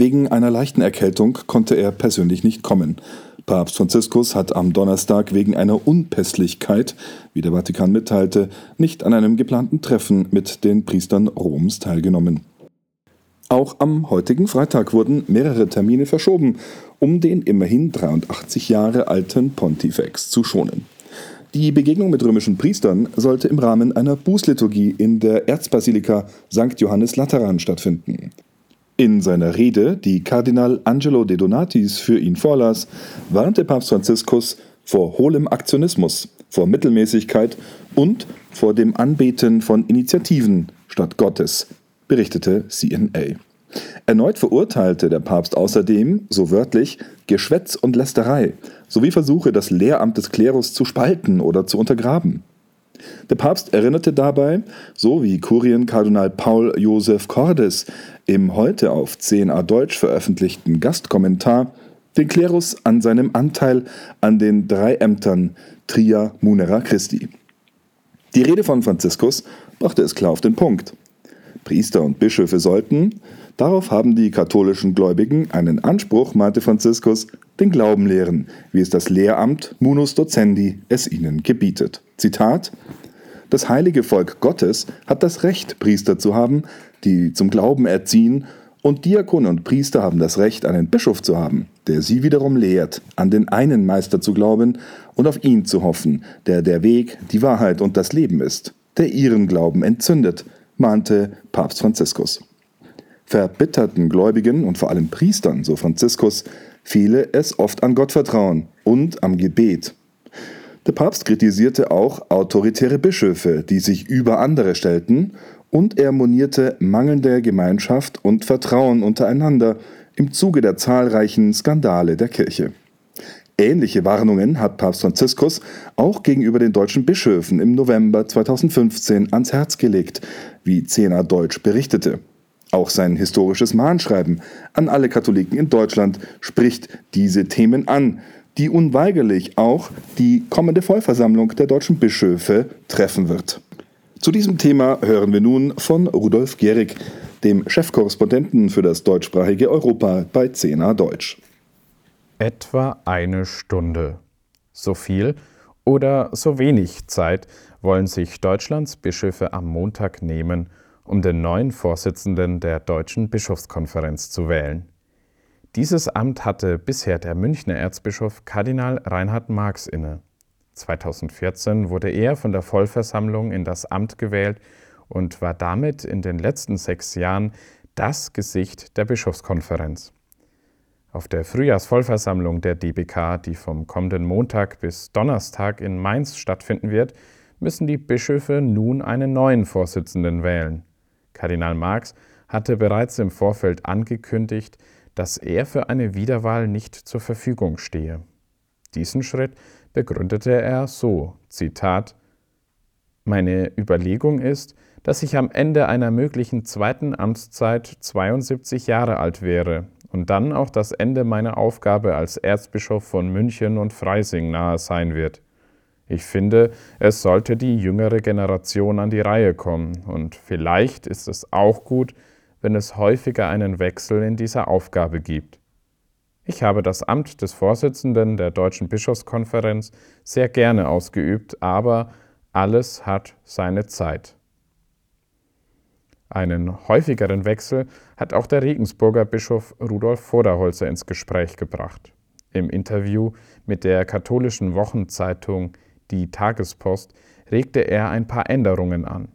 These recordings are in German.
Wegen einer leichten Erkältung konnte er persönlich nicht kommen. Papst Franziskus hat am Donnerstag wegen einer Unpässlichkeit, wie der Vatikan mitteilte, nicht an einem geplanten Treffen mit den Priestern Roms teilgenommen. Auch am heutigen Freitag wurden mehrere Termine verschoben, um den immerhin 83 Jahre alten Pontifex zu schonen. Die Begegnung mit römischen Priestern sollte im Rahmen einer Bußliturgie in der Erzbasilika St. Johannes Lateran stattfinden. In seiner Rede, die Kardinal Angelo de Donatis für ihn vorlas, warnte Papst Franziskus vor hohlem Aktionismus, vor Mittelmäßigkeit und vor dem Anbeten von Initiativen statt Gottes, berichtete CNA. Erneut verurteilte der Papst außerdem, so wörtlich, Geschwätz und Lästerei sowie Versuche, das Lehramt des Klerus zu spalten oder zu untergraben. Der Papst erinnerte dabei, so wie Kurienkardinal Paul Josef Cordes im heute auf 10a Deutsch veröffentlichten Gastkommentar, den Klerus an seinem Anteil an den drei Ämtern Tria Munera Christi. Die Rede von Franziskus brachte es klar auf den Punkt. Priester und Bischöfe sollten, darauf haben die katholischen Gläubigen einen Anspruch, meinte Franziskus, den Glauben lehren, wie es das Lehramt Munus Docendi es ihnen gebietet. Zitat Das heilige Volk Gottes hat das Recht, Priester zu haben, die zum Glauben erziehen, und Diakone und Priester haben das Recht, einen Bischof zu haben, der sie wiederum lehrt, an den einen Meister zu glauben und auf ihn zu hoffen, der der Weg, die Wahrheit und das Leben ist, der ihren Glauben entzündet, mahnte Papst Franziskus. Verbitterten Gläubigen und vor allem Priestern, so Franziskus, fehle es oft an Gottvertrauen und am Gebet. Der Papst kritisierte auch autoritäre Bischöfe, die sich über andere stellten, und er monierte mangelnde Gemeinschaft und Vertrauen untereinander im Zuge der zahlreichen Skandale der Kirche. Ähnliche Warnungen hat Papst Franziskus auch gegenüber den deutschen Bischöfen im November 2015 ans Herz gelegt, wie Zehner Deutsch berichtete. Auch sein historisches Mahnschreiben an alle Katholiken in Deutschland spricht diese Themen an, die unweigerlich auch die kommende Vollversammlung der deutschen Bischöfe treffen wird. Zu diesem Thema hören wir nun von Rudolf Gehrig, dem Chefkorrespondenten für das deutschsprachige Europa bei CNA Deutsch. Etwa eine Stunde. So viel oder so wenig Zeit wollen sich Deutschlands Bischöfe am Montag nehmen, um den neuen Vorsitzenden der Deutschen Bischofskonferenz zu wählen. Dieses Amt hatte bisher der Münchner Erzbischof Kardinal Reinhard Marx inne. 2014 wurde er von der Vollversammlung in das Amt gewählt und war damit in den letzten sechs Jahren das Gesicht der Bischofskonferenz. Auf der Frühjahrsvollversammlung der DBK, die vom kommenden Montag bis Donnerstag in Mainz stattfinden wird, müssen die Bischöfe nun einen neuen Vorsitzenden wählen. Kardinal Marx hatte bereits im Vorfeld angekündigt, dass er für eine Wiederwahl nicht zur Verfügung stehe. Diesen Schritt begründete er so: Zitat Meine Überlegung ist, dass ich am Ende einer möglichen zweiten Amtszeit 72 Jahre alt wäre und dann auch das Ende meiner Aufgabe als Erzbischof von München und Freising nahe sein wird. Ich finde, es sollte die jüngere Generation an die Reihe kommen, und vielleicht ist es auch gut, wenn es häufiger einen Wechsel in dieser Aufgabe gibt. Ich habe das Amt des Vorsitzenden der Deutschen Bischofskonferenz sehr gerne ausgeübt, aber alles hat seine Zeit. Einen häufigeren Wechsel hat auch der Regensburger Bischof Rudolf Voderholzer ins Gespräch gebracht. Im Interview mit der katholischen Wochenzeitung Die Tagespost regte er ein paar Änderungen an.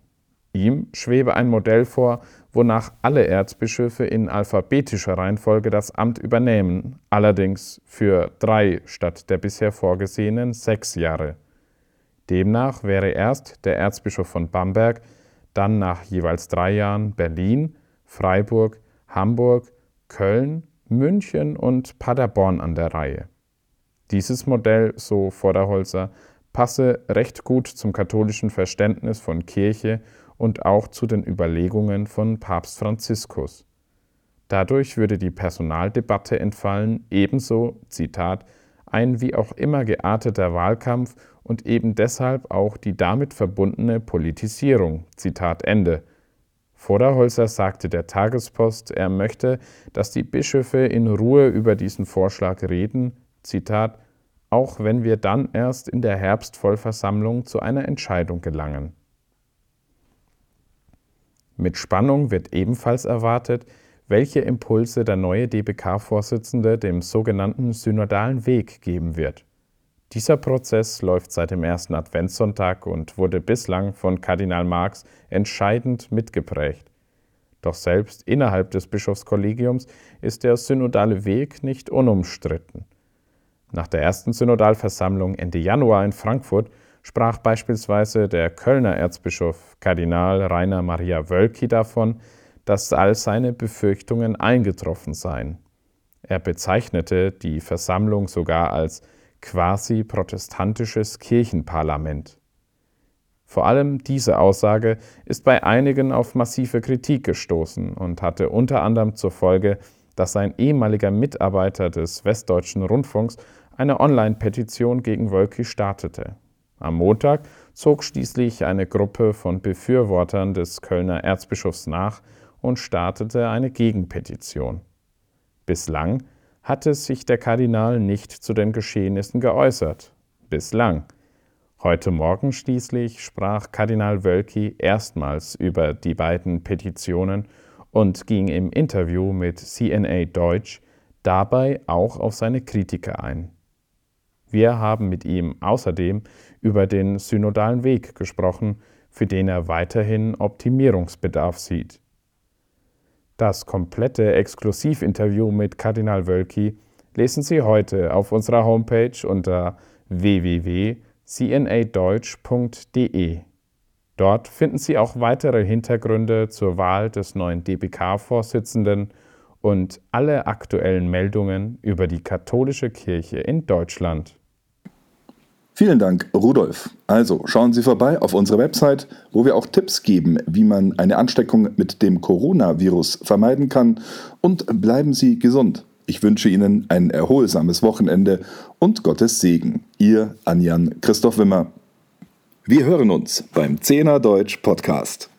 Ihm schwebe ein Modell vor, wonach alle Erzbischöfe in alphabetischer Reihenfolge das Amt übernehmen, allerdings für drei statt der bisher vorgesehenen sechs Jahre. Demnach wäre erst der Erzbischof von Bamberg dann nach jeweils drei Jahren Berlin, Freiburg, Hamburg, Köln, München und Paderborn an der Reihe. Dieses Modell, so Vorderholzer, passe recht gut zum katholischen Verständnis von Kirche und auch zu den Überlegungen von Papst Franziskus. Dadurch würde die Personaldebatte entfallen, ebenso, Zitat, ein wie auch immer gearteter Wahlkampf und eben deshalb auch die damit verbundene Politisierung. Zitat Ende. Voderholzer sagte der Tagespost, er möchte, dass die Bischöfe in Ruhe über diesen Vorschlag reden, Zitat, auch wenn wir dann erst in der Herbstvollversammlung zu einer Entscheidung gelangen. Mit Spannung wird ebenfalls erwartet, welche Impulse der neue DBK-Vorsitzende dem sogenannten synodalen Weg geben wird. Dieser Prozess läuft seit dem ersten Adventssonntag und wurde bislang von Kardinal Marx entscheidend mitgeprägt. Doch selbst innerhalb des Bischofskollegiums ist der synodale Weg nicht unumstritten. Nach der ersten Synodalversammlung Ende Januar in Frankfurt sprach beispielsweise der Kölner Erzbischof Kardinal Rainer Maria Wölki davon, dass all seine Befürchtungen eingetroffen seien. Er bezeichnete die Versammlung sogar als quasi protestantisches Kirchenparlament. Vor allem diese Aussage ist bei einigen auf massive Kritik gestoßen und hatte unter anderem zur Folge, dass ein ehemaliger Mitarbeiter des Westdeutschen Rundfunks eine Online-Petition gegen Wölki startete. Am Montag zog schließlich eine Gruppe von Befürwortern des Kölner Erzbischofs nach und startete eine Gegenpetition. Bislang hatte sich der Kardinal nicht zu den Geschehnissen geäußert. Bislang. Heute Morgen schließlich sprach Kardinal Wölki erstmals über die beiden Petitionen und ging im Interview mit CNA Deutsch dabei auch auf seine Kritiker ein. Wir haben mit ihm außerdem über den synodalen Weg gesprochen, für den er weiterhin Optimierungsbedarf sieht. Das komplette Exklusivinterview mit Kardinal Wölki lesen Sie heute auf unserer Homepage unter www.cnadeutsch.de. Dort finden Sie auch weitere Hintergründe zur Wahl des neuen DBK-Vorsitzenden und alle aktuellen Meldungen über die katholische Kirche in Deutschland. Vielen Dank, Rudolf. Also schauen Sie vorbei auf unsere Website, wo wir auch Tipps geben, wie man eine Ansteckung mit dem Coronavirus vermeiden kann. Und bleiben Sie gesund. Ich wünsche Ihnen ein erholsames Wochenende und Gottes Segen. Ihr Anjan Christoph Wimmer. Wir hören uns beim Zehner Deutsch Podcast.